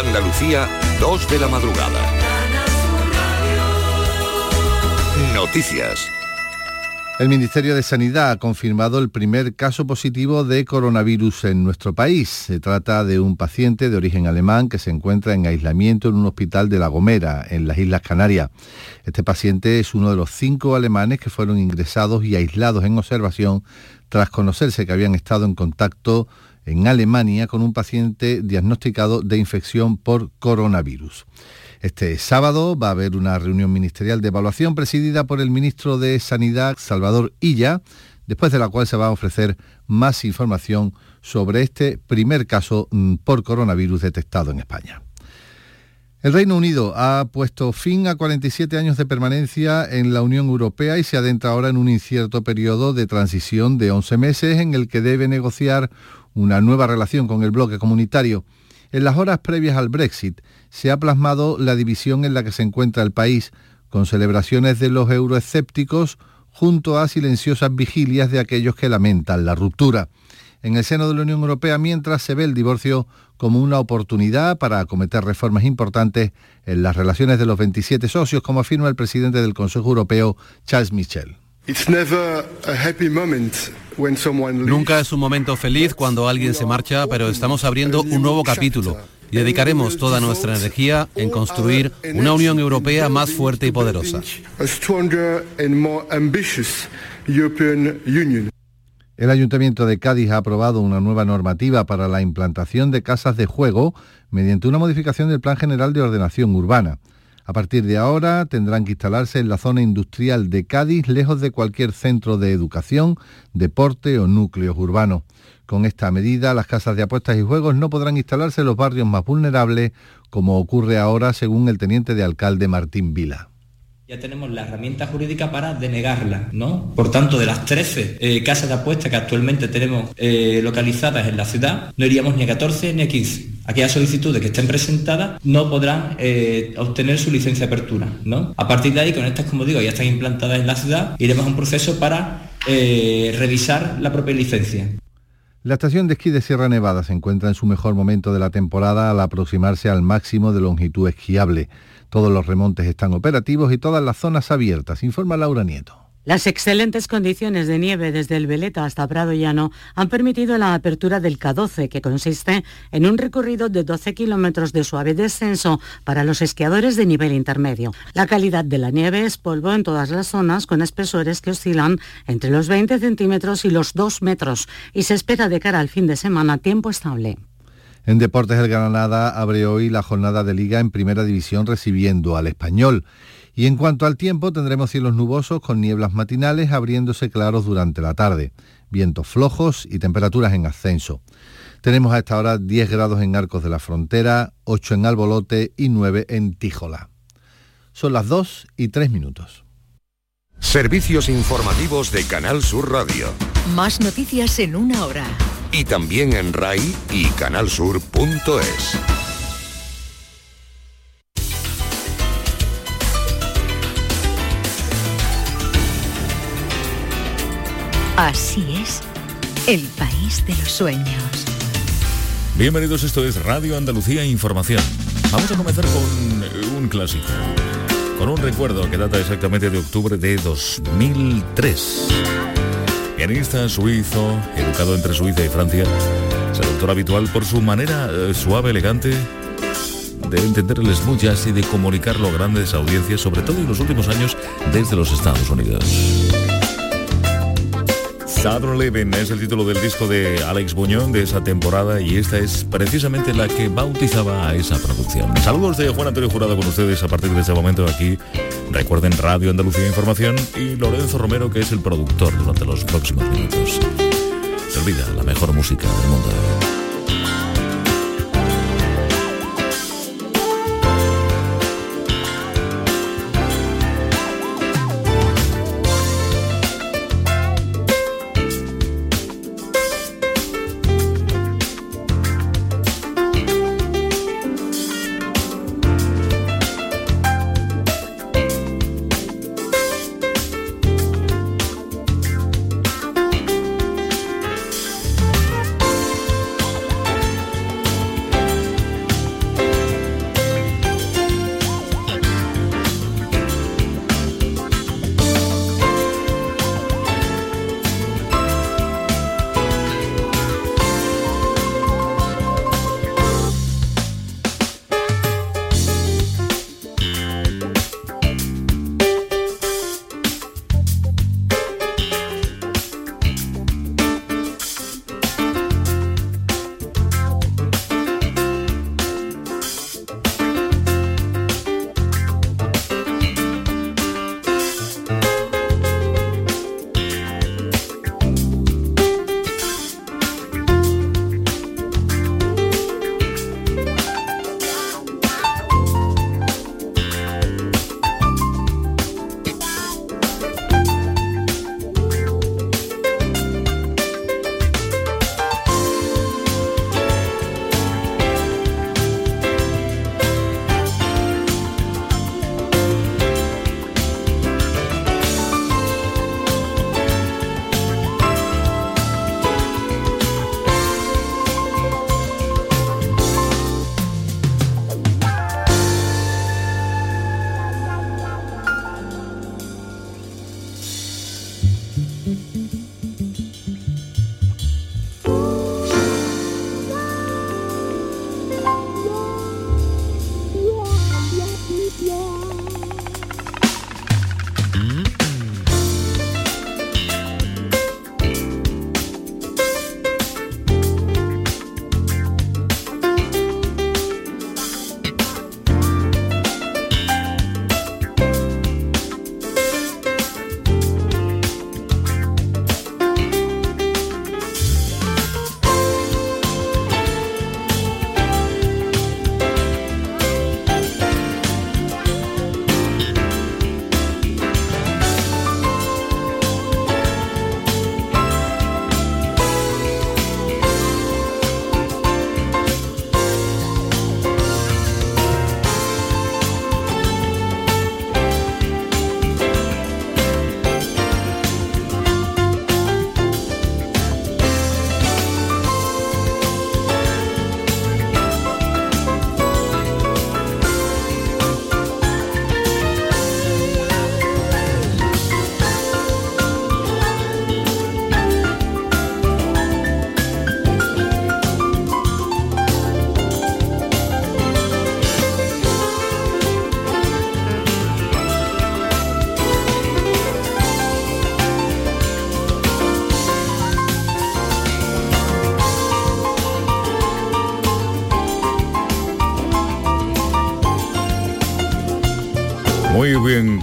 Andalucía, 2 de la madrugada. Noticias. El Ministerio de Sanidad ha confirmado el primer caso positivo de coronavirus en nuestro país. Se trata de un paciente de origen alemán que se encuentra en aislamiento en un hospital de La Gomera, en las Islas Canarias. Este paciente es uno de los cinco alemanes que fueron ingresados y aislados en observación tras conocerse que habían estado en contacto en Alemania con un paciente diagnosticado de infección por coronavirus. Este sábado va a haber una reunión ministerial de evaluación presidida por el ministro de Sanidad, Salvador Illa, después de la cual se va a ofrecer más información sobre este primer caso mm, por coronavirus detectado en España. El Reino Unido ha puesto fin a 47 años de permanencia en la Unión Europea y se adentra ahora en un incierto periodo de transición de 11 meses en el que debe negociar una nueva relación con el bloque comunitario. En las horas previas al Brexit se ha plasmado la división en la que se encuentra el país, con celebraciones de los euroescépticos junto a silenciosas vigilias de aquellos que lamentan la ruptura. En el seno de la Unión Europea, mientras se ve el divorcio como una oportunidad para acometer reformas importantes en las relaciones de los 27 socios, como afirma el presidente del Consejo Europeo, Charles Michel. Nunca es un momento feliz cuando alguien se marcha, pero estamos abriendo un nuevo capítulo y dedicaremos toda nuestra energía en construir una Unión Europea más fuerte y poderosa. El Ayuntamiento de Cádiz ha aprobado una nueva normativa para la implantación de casas de juego mediante una modificación del Plan General de Ordenación Urbana. A partir de ahora tendrán que instalarse en la zona industrial de Cádiz, lejos de cualquier centro de educación, deporte o núcleos urbanos. Con esta medida, las casas de apuestas y juegos no podrán instalarse en los barrios más vulnerables, como ocurre ahora según el teniente de alcalde Martín Vila ya tenemos la herramienta jurídica para denegarla, ¿no? Por tanto, de las 13 eh, casas de apuestas que actualmente tenemos eh, localizadas en la ciudad, no iríamos ni a 14 ni a 15. Aquellas solicitudes que estén presentadas no podrán eh, obtener su licencia de apertura, ¿no? A partir de ahí, con estas, como digo, ya están implantadas en la ciudad, iremos a un proceso para revisar la propia licencia. La estación de esquí de Sierra Nevada se encuentra en su mejor momento de la temporada al aproximarse al máximo de longitud esquiable. Todos los remontes están operativos y todas las zonas abiertas, informa Laura Nieto. Las excelentes condiciones de nieve desde el Veleta hasta Prado Llano han permitido la apertura del K12, que consiste en un recorrido de 12 kilómetros de suave descenso para los esquiadores de nivel intermedio. La calidad de la nieve es polvo en todas las zonas con espesores que oscilan entre los 20 centímetros y los 2 metros y se espera de cara al fin de semana tiempo estable. En Deportes el Granada abre hoy la jornada de liga en primera división recibiendo al español. Y en cuanto al tiempo, tendremos cielos nubosos con nieblas matinales abriéndose claros durante la tarde, vientos flojos y temperaturas en ascenso. Tenemos a esta hora 10 grados en Arcos de la Frontera, 8 en Albolote y 9 en Tíjola. Son las 2 y 3 minutos. Servicios informativos de Canal Sur Radio. Más noticias en una hora y también en RAI y canalsur.es. Así es, el país de los sueños. Bienvenidos, esto es Radio Andalucía Información. Vamos a comenzar con un clásico, con un recuerdo que data exactamente de octubre de 2003 pianista suizo, educado entre Suiza y Francia, seductor habitual por su manera eh, suave, elegante de entender el smooth jazz y de comunicarlo a grandes audiencias, sobre todo en los últimos años desde los Estados Unidos. Southern Living es el título del disco de Alex Buñón de esa temporada y esta es precisamente la que bautizaba a esa producción. Saludos de Juan Antonio Jurado con ustedes a partir de este momento aquí. Recuerden Radio Andalucía Información y Lorenzo Romero que es el productor durante los próximos minutos. Se olvida la mejor música del mundo.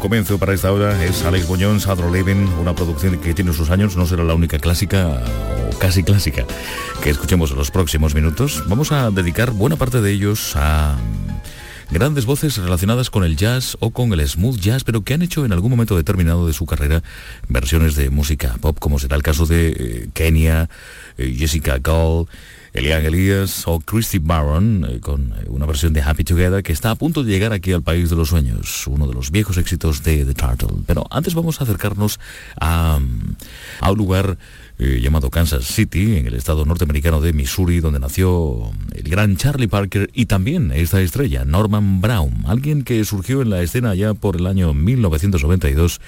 Comienzo para esta hora. Es Alex Boñón, Sadro Levin, una producción que tiene sus años, no será la única clásica o casi clásica que escuchemos en los próximos minutos. Vamos a dedicar buena parte de ellos a grandes voces relacionadas con el jazz o con el smooth jazz, pero que han hecho en algún momento determinado de su carrera versiones de música pop, como será el caso de eh, Kenia, eh, Jessica Gall, Elian Elias o Christy Barron eh, con eh, una versión de Happy Together que está a punto de llegar aquí al País de los Sueños, uno de los viejos éxitos de The Turtle. Pero antes vamos a acercarnos a, un lugar eh, llamado Kansas City, en el estado norteamericano de Missouri, donde nació el gran Charlie Parker y también esta estrella, Norman Brown, alguien que surgió en la escena ya por el año 1992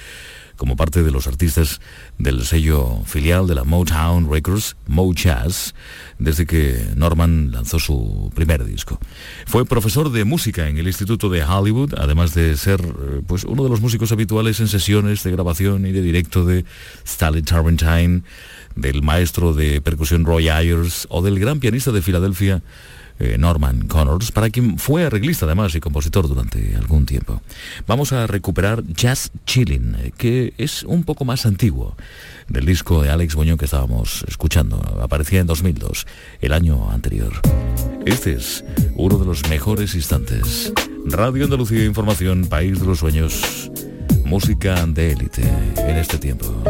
como parte de los artistas del sello filial de la Motown Records, Mo Jazz, desde que Norman lanzó su primer disco. Fue profesor de música en el Instituto de Hollywood, además de ser eh, pues, uno de los músicos habituales en sesiones de grabación y de directo de Stanley Turrentine, del maestro de percusión Roy Ayers o del gran pianista de Filadelfia, eh, Norman Connors, para quien fue arreglista además y compositor durante algún tiempo. Vamos a recuperar Jazz Chilling, eh, que es un poco más antiguo del disco de Alex Boñón que estábamos escuchando. Aparecía en 2002, el año anterior. Este es uno de los mejores instantes. Radio Andalucía Información, País de los Sueños, música de élite en este tiempo.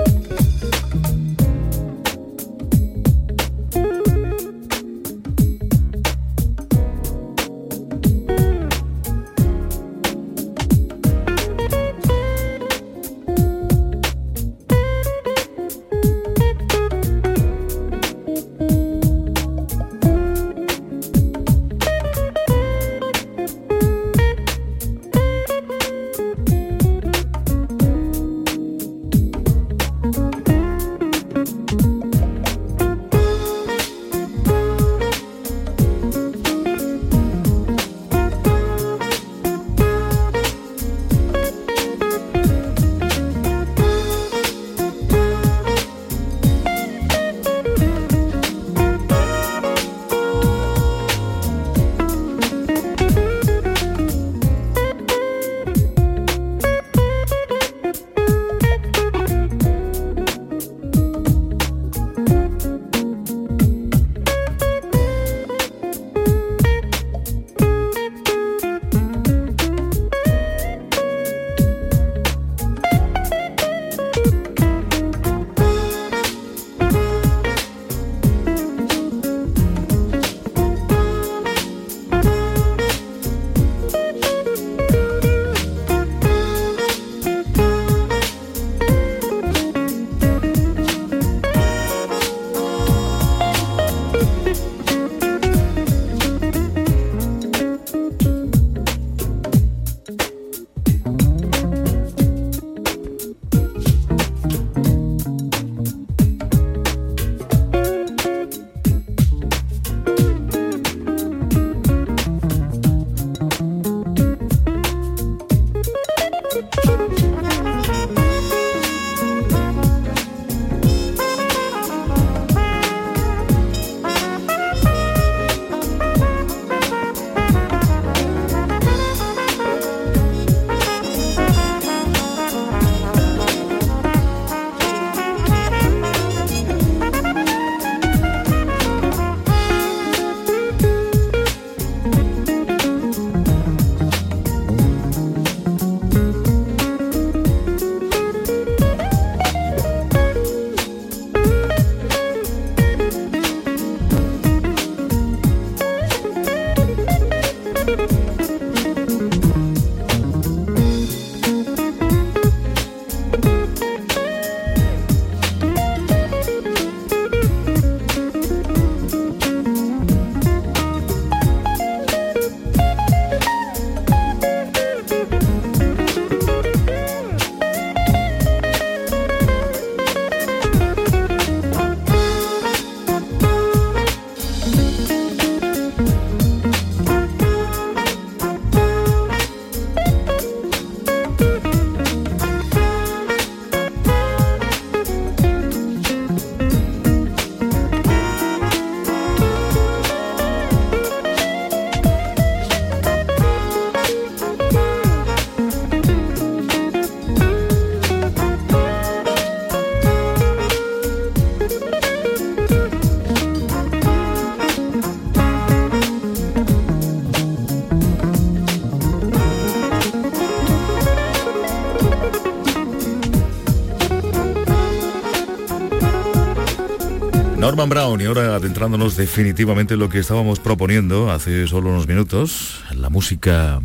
Norman Brown y ahora adentrándonos definitivamente en lo que estábamos proponiendo hace solo unos minutos, la música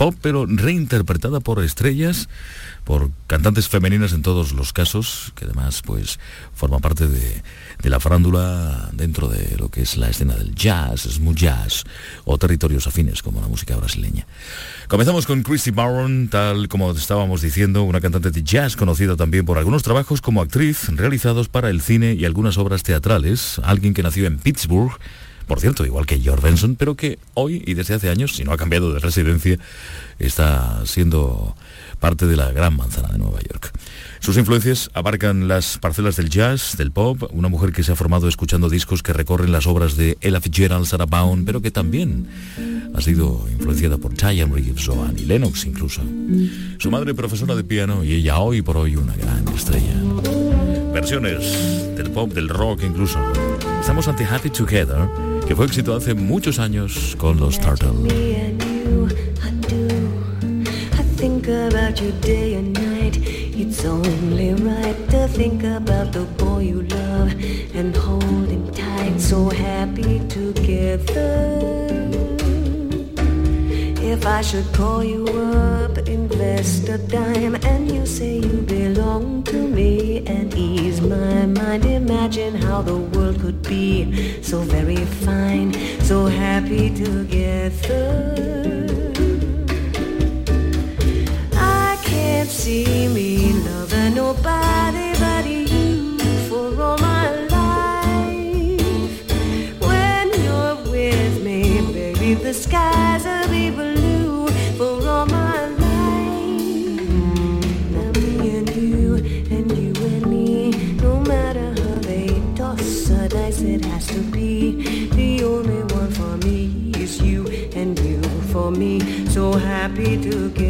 pop pero reinterpretada por estrellas por cantantes femeninas en todos los casos, que además pues forman parte de, de, la farándula dentro de lo que es la escena del jazz, smooth jazz o territorios afines como la música brasileña. Comenzamos con Christy Barron, tal como estábamos diciendo, una cantante de jazz conocida también por algunos trabajos como actriz realizados para el cine y algunas obras teatrales, alguien que nació en Pittsburgh, por cierto, igual que George Benson, pero que hoy y desde hace años, si no ha cambiado de residencia, está siendo parte de la gran manzana de Nueva York. Sus influencias abarcan las parcelas del jazz, del pop, una mujer que se ha formado escuchando discos que recorren las obras de Ella Fitzgerald, Sarah Vaughan, pero que también ha sido influenciada por Diane Reeves o Annie Lennox incluso. Su madre profesora de piano y ella hoy por hoy una gran estrella. Versiones del pop, del rock incluso. Estamos ante Happy Together, que fue éxito hace muchos años con los Turtles. think about you day and night. It's only right to think about the boy you love and hold him tight. So happy together. If I should call you up, invest a dime, and you say you belong to me and ease my mind, imagine how the world could be so very fine, so happy together. Happy together.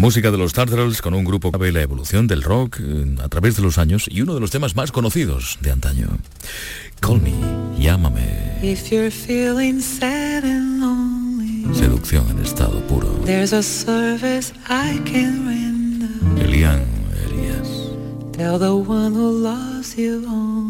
Música de los Turtles con un grupo que ve la evolución del rock eh, a través de los años y uno de los temas más conocidos de antaño. Call me, llámame. If you're feeling sad and lonely, Seducción en estado puro. There's a service I can render. Elian Elias. Tell the one who loves you only.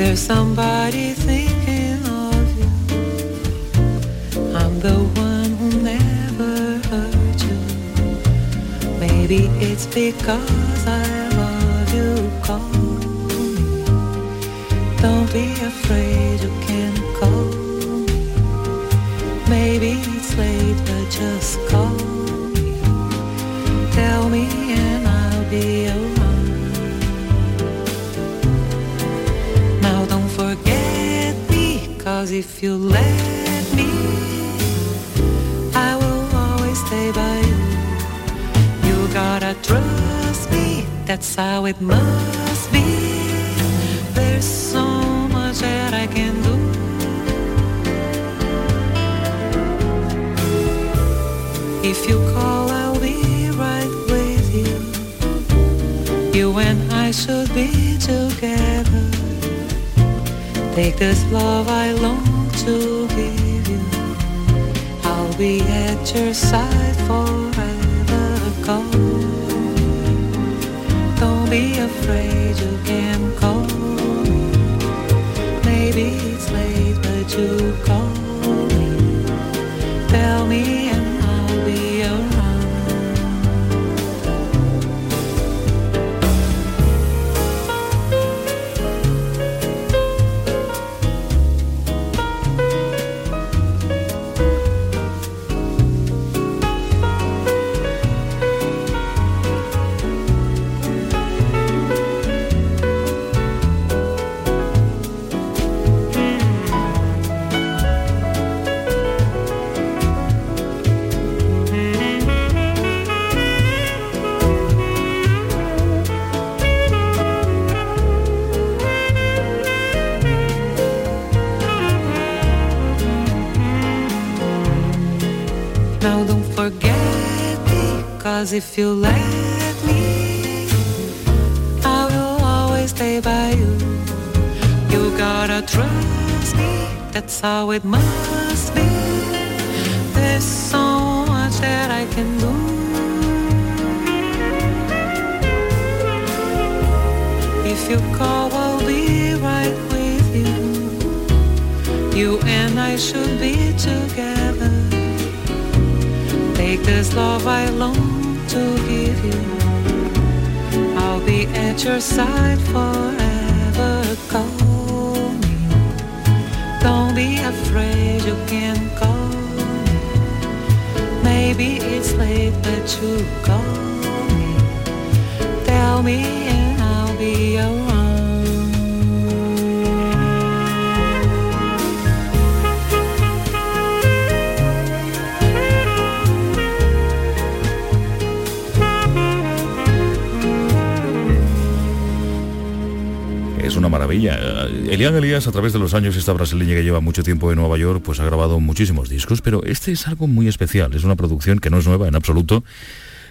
there's somebody thinking of you. I'm the one who never hurt you. Maybe it's because I love you. Call me. don't be afraid, you can call me. Maybe it's late, but just call me. Tell me if you let me, I will always stay by you. You gotta trust me, that's how it must be. There's so much that I can do. If you call, I'll be right with you. You and I should be together. Take this love I long to give you. I'll be at your side forever. Call. Don't be afraid, you can call me. Maybe it's late, but you call me. Tell me and cause if you let me, I will always stay by you. You gotta trust me, that's how it must be. There's so much that I can do. If you call, I'll be right with you. You and I should be together. Take this love I long to give you. I'll be at your side forever. Call me. Don't be afraid, you can call me. Maybe it's late, but you call me. Tell me una maravilla. Elian Elías, a través de los años, esta brasileña que lleva mucho tiempo en Nueva York, pues ha grabado muchísimos discos, pero este es algo muy especial. Es una producción que no es nueva en absoluto,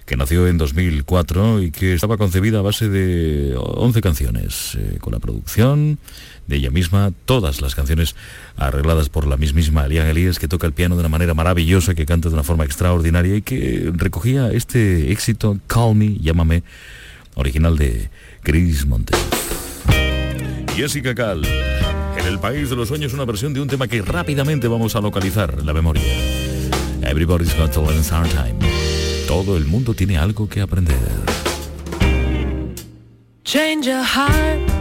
que nació en 2004 y que estaba concebida a base de 11 canciones, eh, con la producción de ella misma, todas las canciones arregladas por la mismísima Elian Elías, que toca el piano de una manera maravillosa, que canta de una forma extraordinaria y que recogía este éxito, Call Me, Llámame, original de Chris Montes. Jessica Cal. En el país de los sueños, una versión de un tema que rápidamente vamos a localizar la memoria. Everybody's got to learn sometime. Todo el mundo tiene algo que aprender. Change your heart.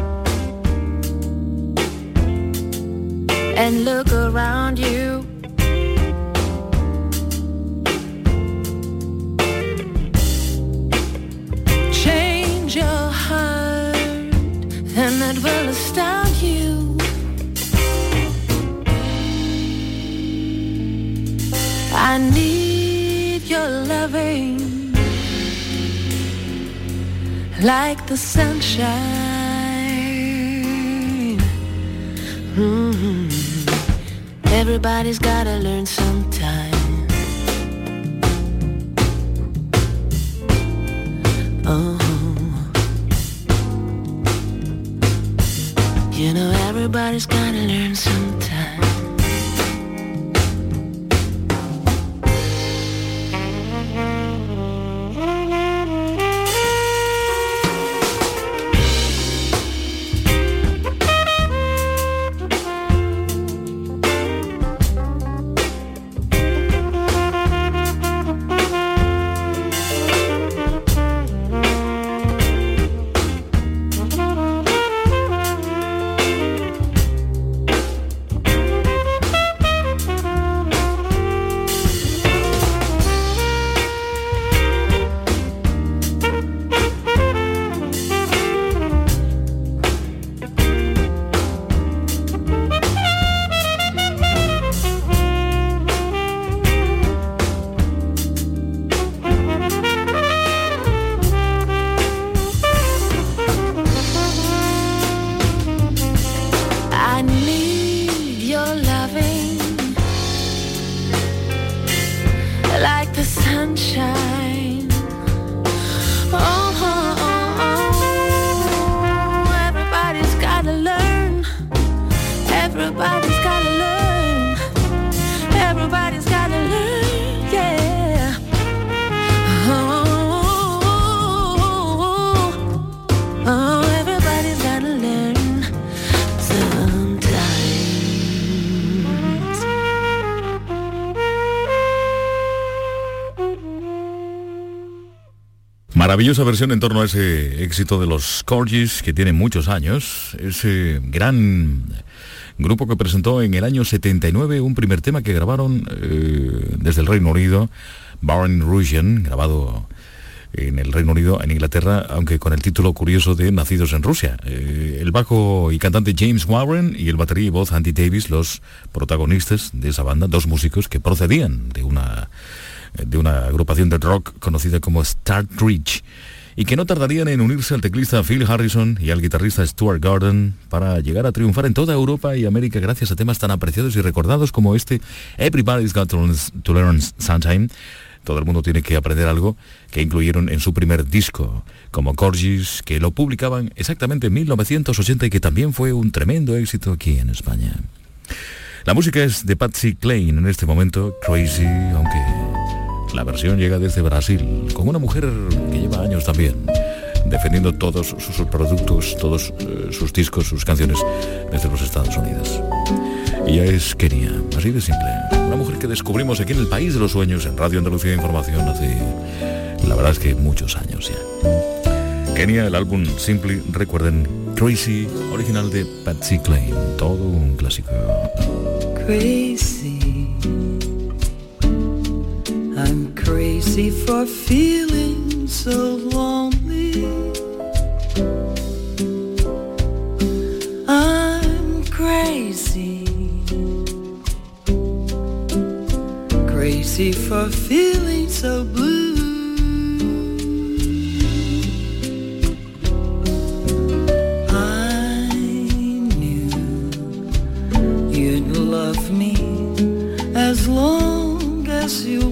I need your loving like the sunshine. Mhm. Everybody's gotta learn sometime. Maravillosa versión en torno a ese éxito de los Corgis que tiene muchos años, ese gran grupo que presentó en el año 79 un primer tema que grabaron eh, desde el Reino Unido, Baron Russian, grabado en el Reino Unido, en Inglaterra, aunque con el título curioso de Nacidos en Rusia. Eh, el bajo y cantante James Warren y el batería y voz Andy Davis, los protagonistas de esa banda, dos músicos que procedían de una de una agrupación de rock conocida como Startridge y que no tardarían en unirse al teclista Phil Harrison y al guitarrista Stuart Gordon para llegar a triunfar en toda Europa y América gracias a temas tan apreciados y recordados como este Everybody's Got to Learn Sometime. Todo el mundo tiene que aprender algo que incluyeron en su primer disco, como Corgis, que lo publicaban exactamente en 1980 y que también fue un tremendo éxito aquí en España. La música es de Patsy Klein en este momento, Crazy, aunque la versión llega desde Brasil, con una mujer que lleva años también defendiendo todos sus productos, todos eh, sus discos, sus canciones desde los Estados Unidos. Ella es Kenia, así de simple. Una mujer que descubrimos aquí en el País de los Sueños, en Radio Andalucía Información, hace, la verdad es que muchos años ya. Kenia, el álbum Simply, recuerden, Crazy, original de Patsy Klein, todo un clásico. crazy. I'm crazy for feeling so lonely. I'm crazy. Crazy for feeling so blue. I knew you'd love me as long as you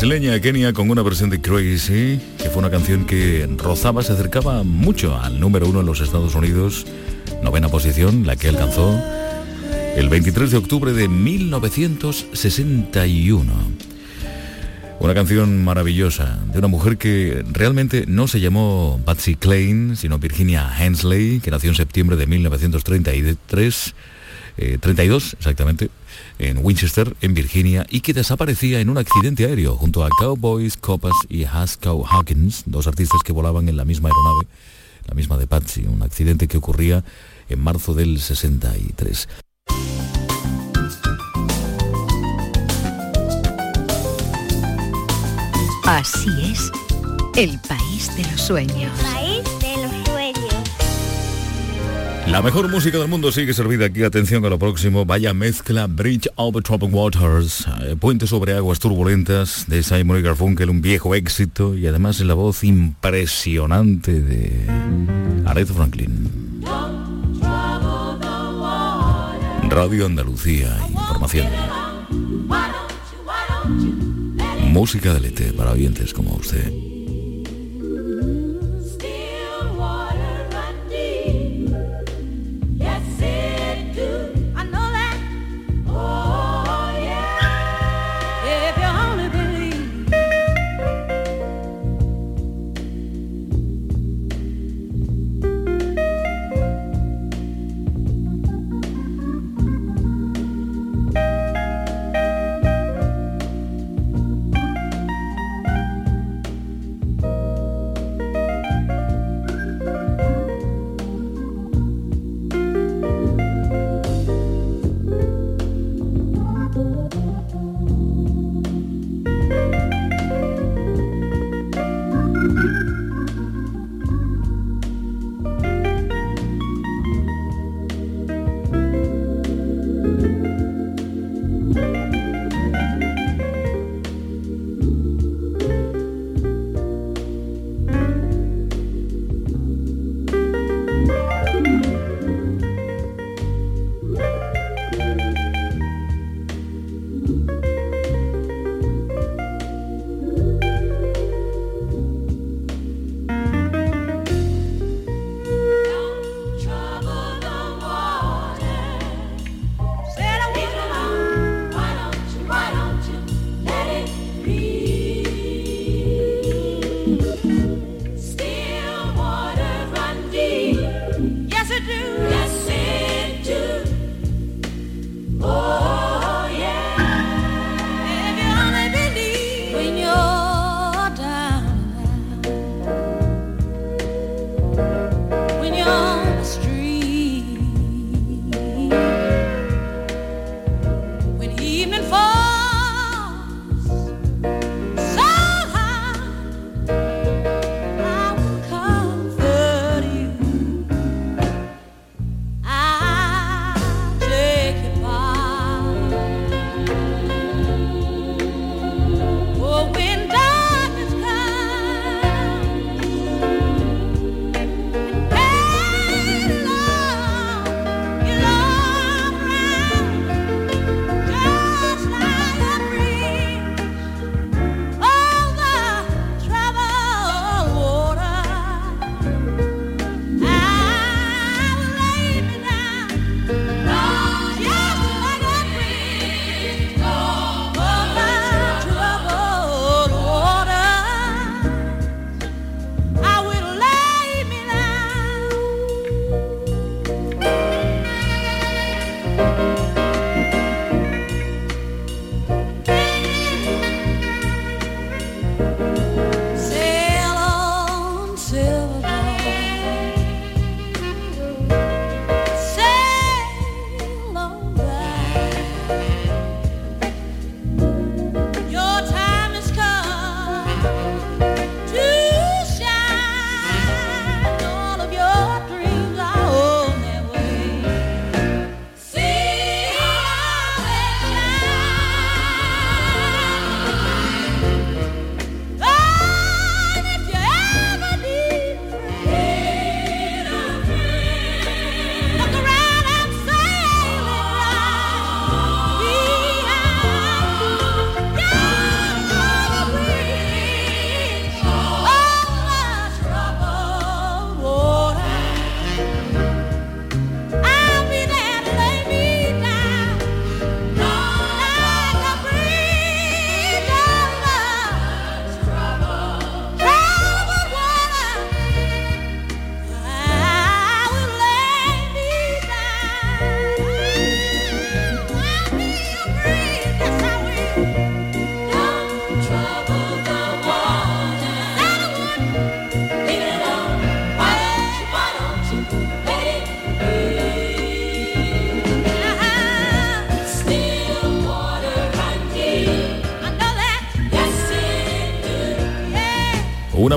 Brasileña Kenia con una versión de Crazy, que fue una canción que rozaba, se acercaba mucho al número uno en los Estados Unidos, novena posición, la que alcanzó el 23 de octubre de 1961. Una canción maravillosa de una mujer que realmente no se llamó Patsy Klein, sino Virginia Hensley, que nació en septiembre de 1933, 32 eh, exactamente, en Winchester, en Virginia, y que desaparecía en un accidente aéreo junto a Cowboys, Copas y Haskell Hawkins, dos artistas que volaban en la misma aeronave, la misma de Patsy, un accidente que ocurría en marzo del 63. Así es, el país de los sueños. La mejor música del mundo sigue servida aquí. Atención a lo próximo. Vaya mezcla Bridge over Troubled Waters, eh, Puente sobre aguas turbulentas de Simon y Garfunkel, un viejo éxito y además la voz impresionante de Aretha Franklin. Radio Andalucía, información. Música de lete para oyentes como usted.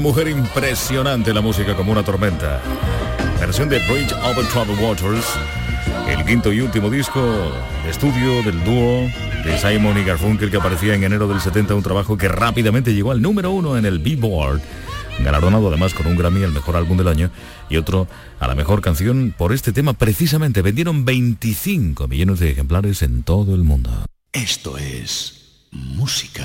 Mujer impresionante, la música como una tormenta. Versión de Bridge Over Troubled Waters, el quinto y último disco de estudio del dúo de Simon y Garfunkel que aparecía en enero del 70, un trabajo que rápidamente llegó al número uno en el Billboard galardonado además con un Grammy al mejor álbum del año y otro a la mejor canción por este tema precisamente. Vendieron 25 millones de ejemplares en todo el mundo. Esto es música.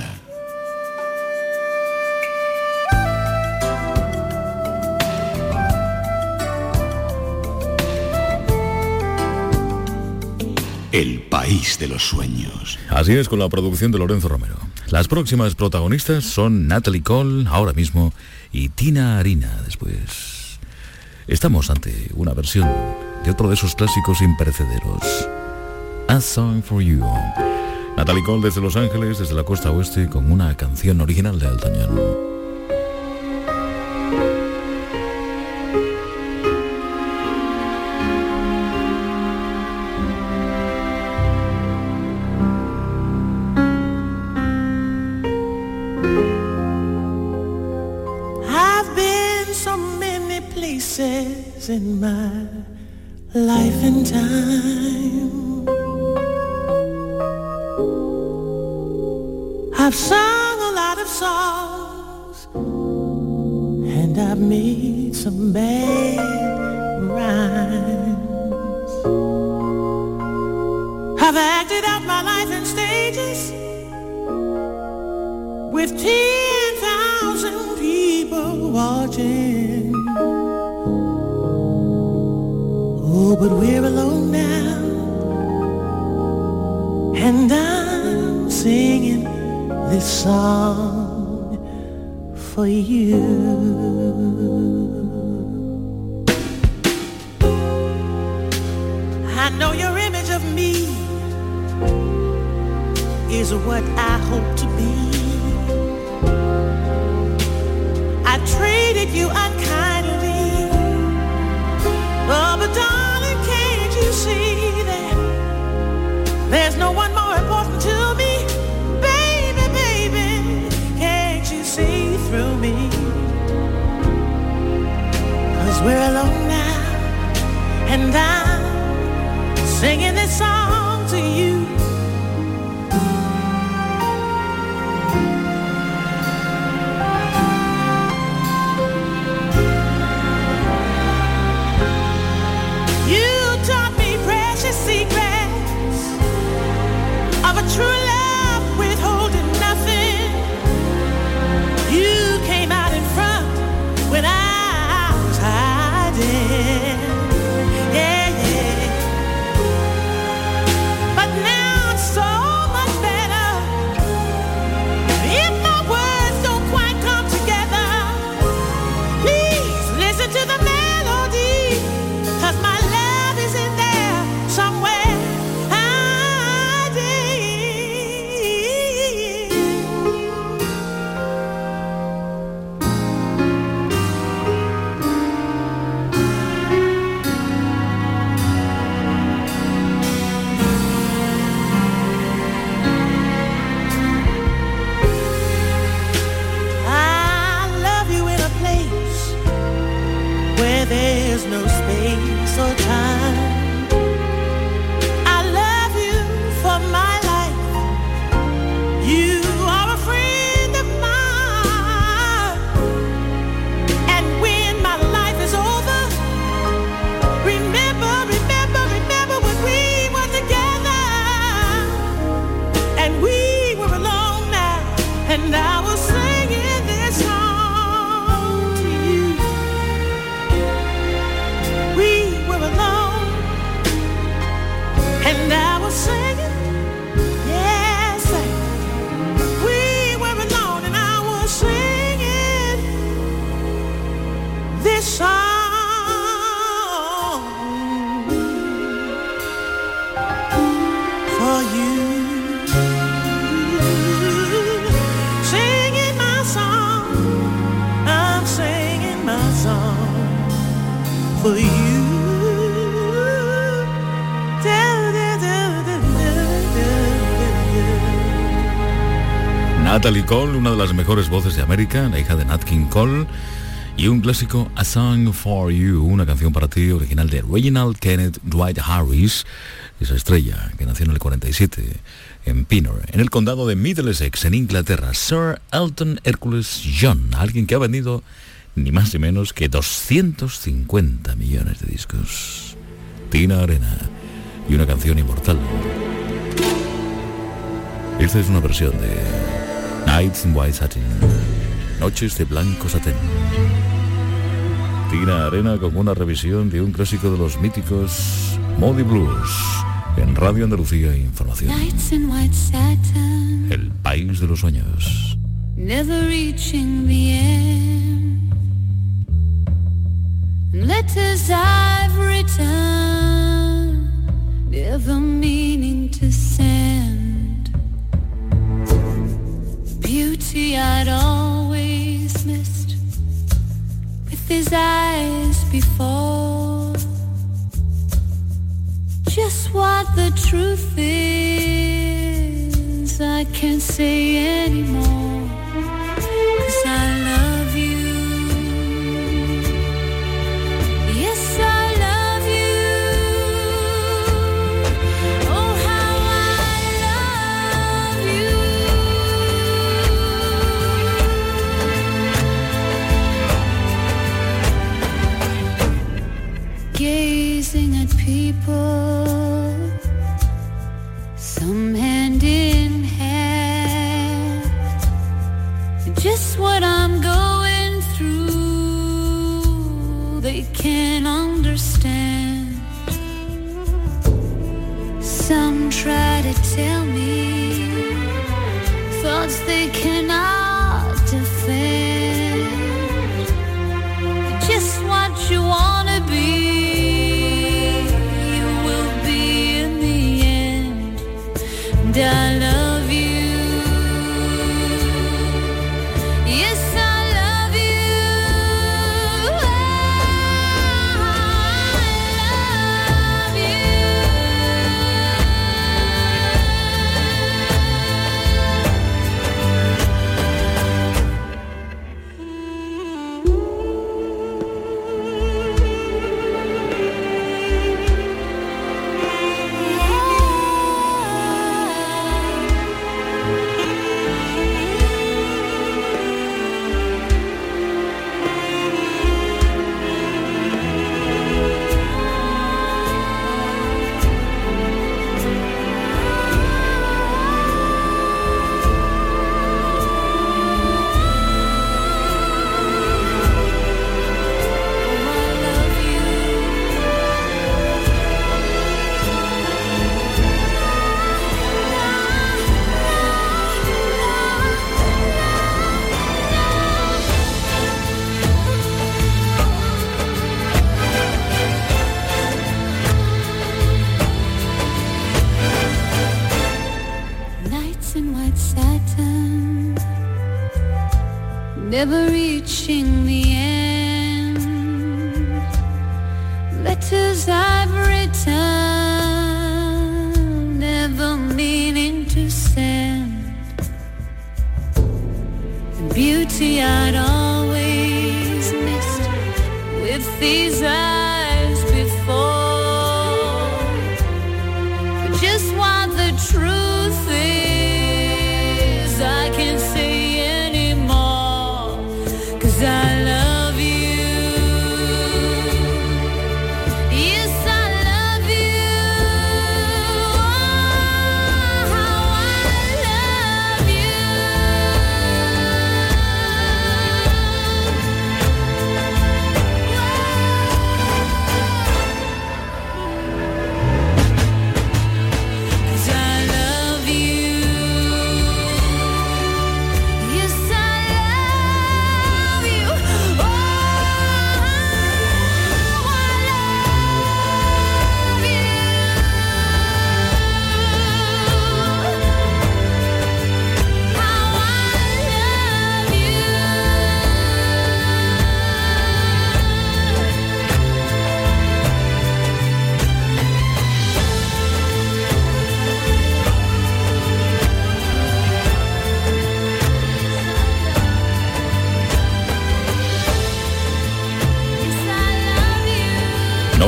El país de los sueños. Así es con la producción de Lorenzo Romero. Las próximas protagonistas son Natalie Cole, ahora mismo, y Tina Harina después. Estamos ante una versión de otro de esos clásicos imperecederos. A Song for You. Natalie Cole desde Los Ángeles, desde la costa oeste, con una canción original de Altañón. Natalie Cole, una de las mejores voces de América, la hija de Nat King Cole, y un clásico A Song for You, una canción para ti original de Reginald Kenneth Dwight Harris, esa estrella que nació en el 47 en Pinner, en el condado de Middlesex, en Inglaterra, Sir Elton Hercules John, alguien que ha vendido ni más ni menos que 250 millones de discos. Tina Arena y una canción inmortal. Esta es una versión de Nights in White Satin, Noches de Blanco Satén. Tina Arena con una revisión de un clásico de los míticos Modi Blues en Radio Andalucía Información. Nights in white satin, El país de los sueños. never reaching the end. Letters I've written, never meaning to send. I'd always missed with his eyes before. Just what the truth is, I can't say anymore.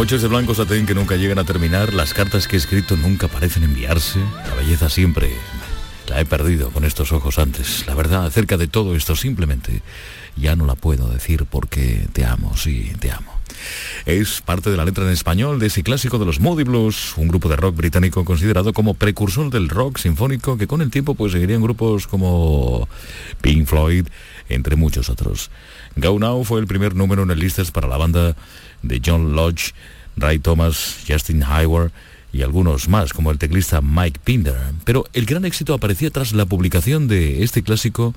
Noches de blanco satén que nunca llegan a terminar, las cartas que he escrito nunca parecen enviarse, la belleza siempre la he perdido con estos ojos antes. La verdad acerca de todo esto simplemente ya no la puedo decir porque te amo, sí, te amo. Es parte de la letra en español de ese clásico de los Moody Blues, un grupo de rock británico considerado como precursor del rock sinfónico que con el tiempo pues seguirían grupos como Pink Floyd, entre muchos otros. Go Now fue el primer número en el listas para la banda de John Lodge, Ray Thomas, Justin Hayward y algunos más, como el teclista Mike Pinder. Pero el gran éxito aparecía tras la publicación de este clásico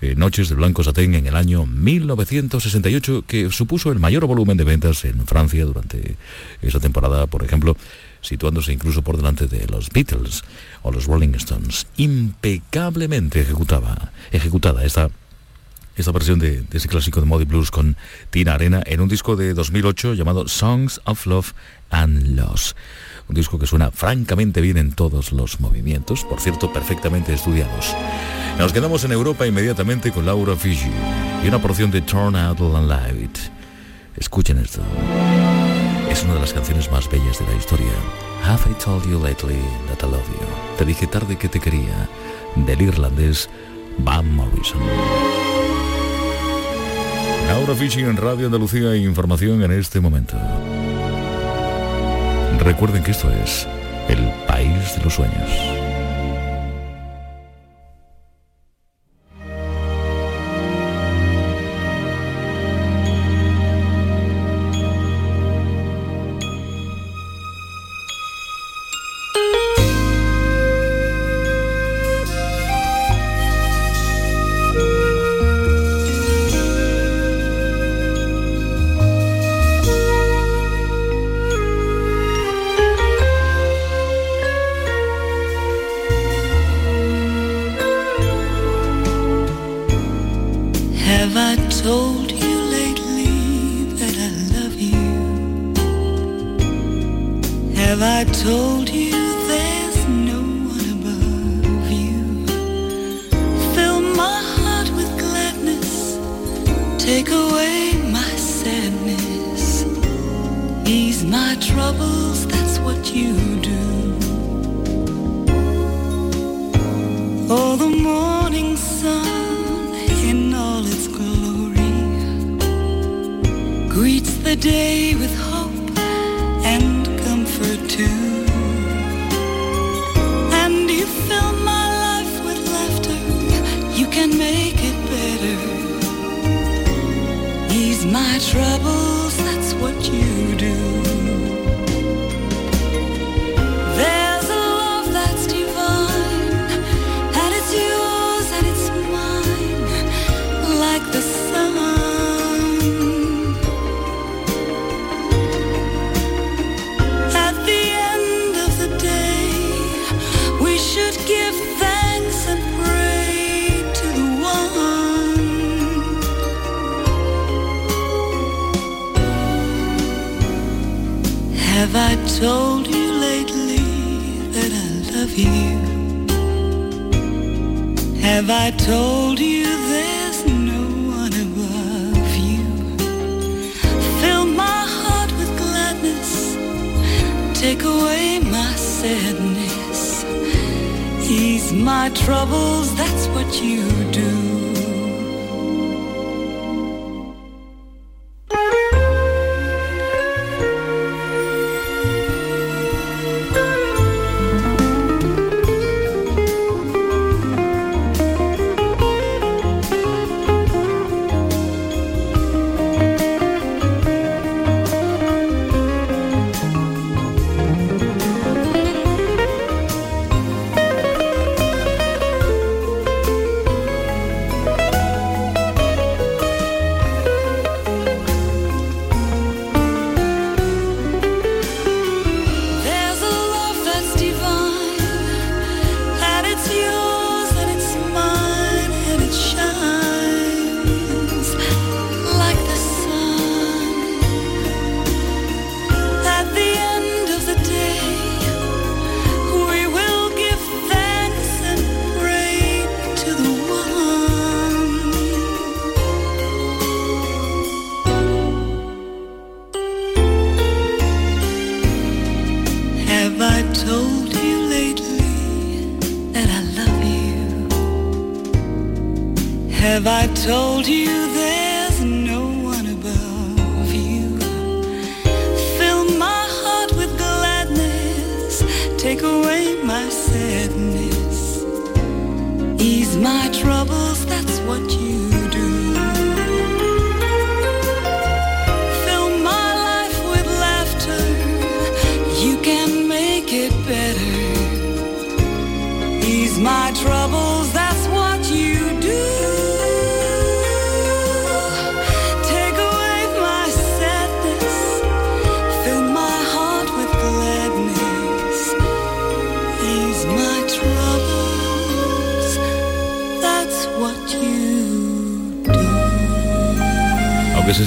eh, Noches de Blanco Satén en el año 1968, que supuso el mayor volumen de ventas en Francia durante esa temporada, por ejemplo, situándose incluso por delante de los Beatles o los Rolling Stones. Impecablemente ejecutaba, ejecutada esta esta versión de, ese clásico de Modi Blues con Tina Arena en un disco de 2008 llamado Songs of Love and Loss. Un disco que suena francamente bien en todos los movimientos, por cierto, perfectamente estudiados. Nos quedamos en Europa inmediatamente con Laura Fiji y una porción de Turn Out and Live It. Escuchen esto. Es una de las canciones más bellas de la historia. Have I told you lately that I love you? Te dije tarde que te quería, del irlandés Van Morrison. Laura Fishing en Radio Andalucía información en este momento. Recuerden que esto es el país de los sueños. Have I told you lately that I love you? Have I told you there's no one above you? Fill my heart with gladness, take away my sadness, ease my troubles, that's what you do.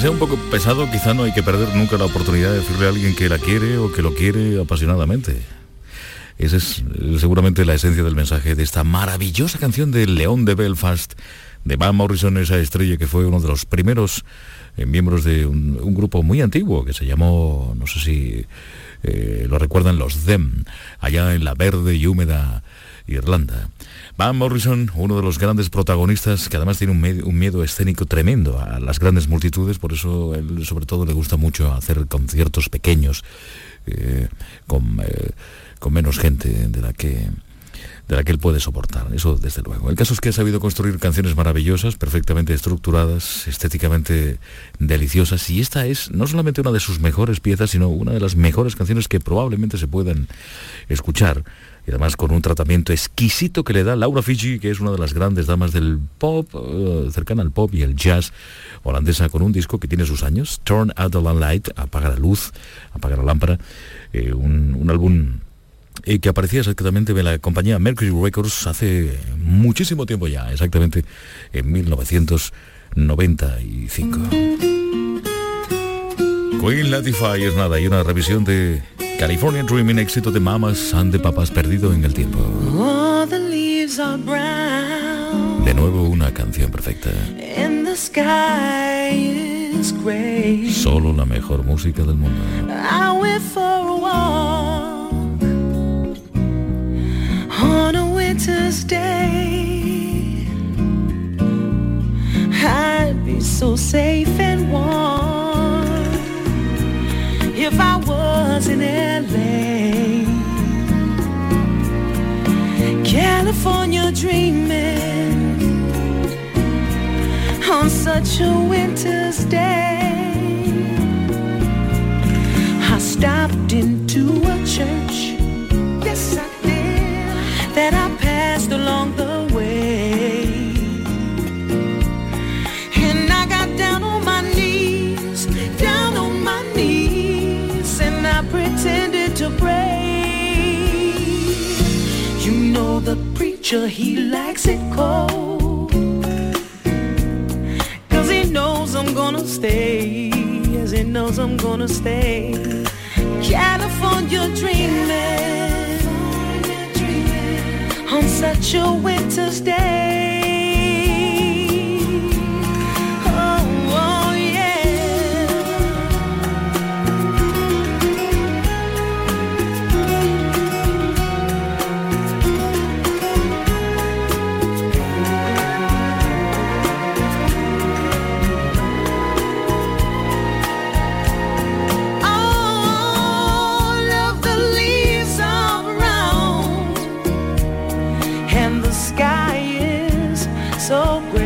Sea un poco pesado, quizá no hay que perder nunca la oportunidad de decirle a alguien que la quiere o que lo quiere apasionadamente. Esa es eh, seguramente la esencia del mensaje de esta maravillosa canción de León de Belfast, de Van Morrison, esa estrella que fue uno de los primeros eh, miembros de un, grupo muy antiguo que se llamó, no sé si eh, lo recuerdan, los Them, allá en la verde y húmeda Irlanda. Van Morrison, uno de los grandes protagonistas, que además tiene un, un miedo escénico tremendo a las grandes multitudes, por eso él sobre todo le gusta mucho hacer conciertos pequeños, eh, con, eh, con menos gente de la que de la que él puede soportar, eso desde luego. El caso es que ha sabido construir canciones maravillosas, perfectamente estructuradas, estéticamente deliciosas, y esta es no solamente una de sus mejores piezas, sino una de las mejores canciones que probablemente se puedan escuchar, y además con un tratamiento exquisito que le da Laura Fiji, que es una de las grandes damas del pop, eh, cercana al pop y el jazz holandesa, con un disco que tiene sus años, Turn Out the Light, apaga la luz, apaga la lámpara, eh, un, un álbum eh, que aparecía exactamente en la compañía Mercury Records hace muchísimo tiempo ya, exactamente en 1995. Queen Latify es nada, y una revisión de California Dreaming, éxito de Mamas and de Papas perdido en el tiempo. Brown De nuevo una canción perfecta. and the sky is gray. Solo la mejor música del mundo. I went for a walk on a winter's day. I'd be so safe and warm if I was in LA. California dreaming on such a winter's day. I stopped into a church. The preacher, he likes it cold. Cause he knows I'm gonna stay. Yes, he knows I'm gonna stay. California dreaming on such a winter's day. 都会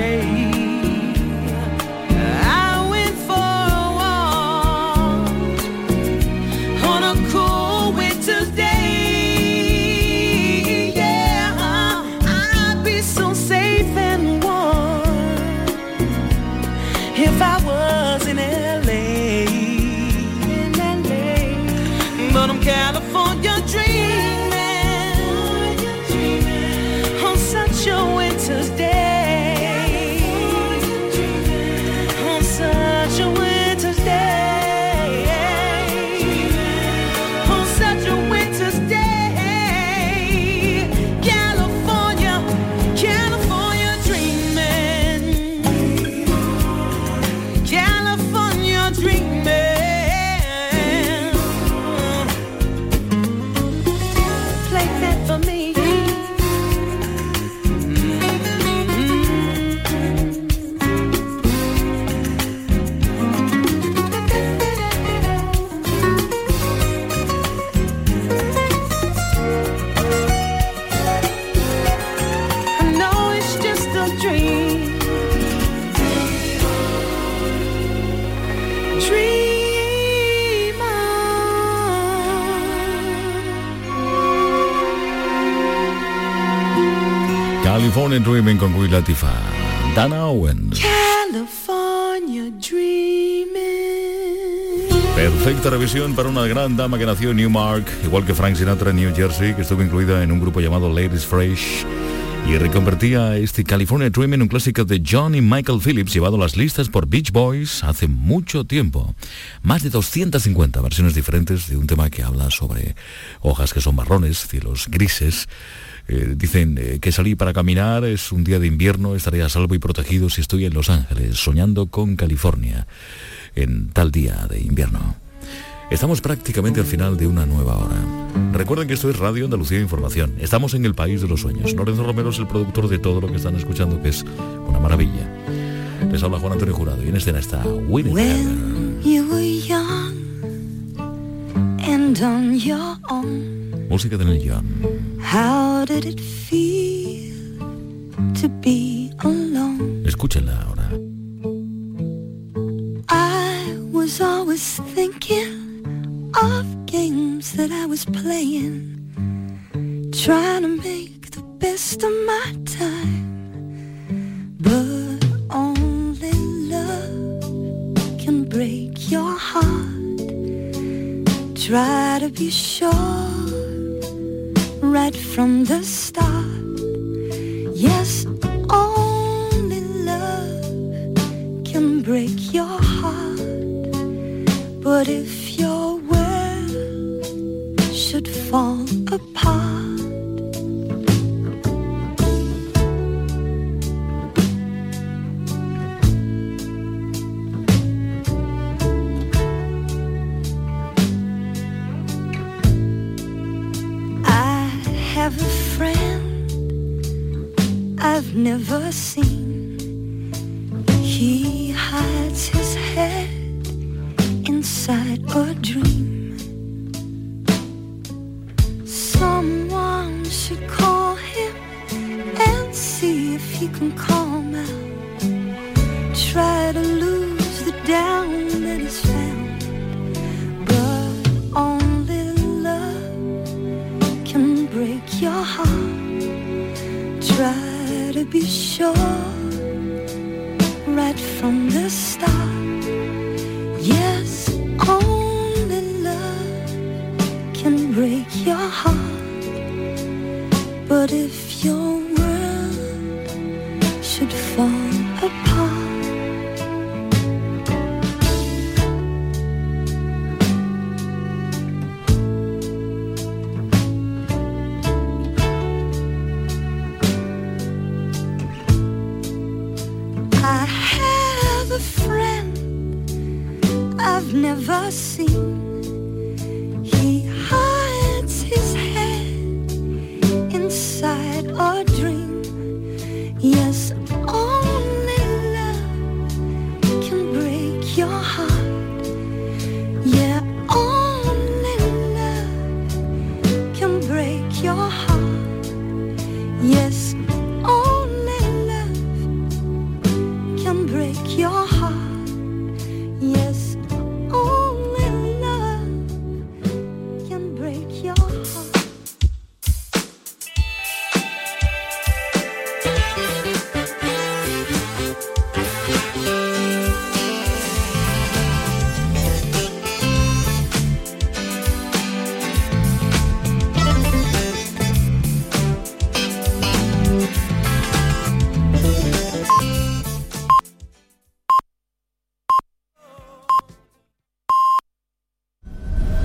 Dreaming con Queen Latifah. Dana Owens. California dreaming. Perfecta revisión para una gran dama que nació en Newmark, igual que Frank Sinatra en New Jersey, que estuvo incluida en un grupo llamado Ladies Fresh y reconvertía este California Dream en un clásico de John y Michael Phillips llevado a las listas por Beach Boys hace mucho tiempo. Más de 250 versiones diferentes de un tema que habla sobre hojas que son marrones, cielos grises. Eh, dicen eh, que salí para caminar, es un día de invierno, estaré a salvo y protegido si estoy en Los Ángeles, soñando con California, en tal día de invierno. Estamos prácticamente al final de una nueva hora. Recuerden que esto es Radio Andalucía Información. Estamos en el país de los sueños. Lorenzo Romero es el productor de todo lo que están escuchando, que es una maravilla. Les habla Juan Antonio Jurado y en escena está Winnie When you were young and on your own, Música de Neil Young. how did it feel to be alone? Escúchenla ahora. I was always thinking of games that I was playing, trying to make the best of my time. But only love can break your heart. Try to be sure right from the start. Yes, only love can break your heart. But if your world should fall apart, I have a friend I've never seen. He hides his head inside a dream. He can calm out. Try to lose the down that he's found. But only love can break your heart. Try to be sure right from the start. Yes, only love can break your heart. But if your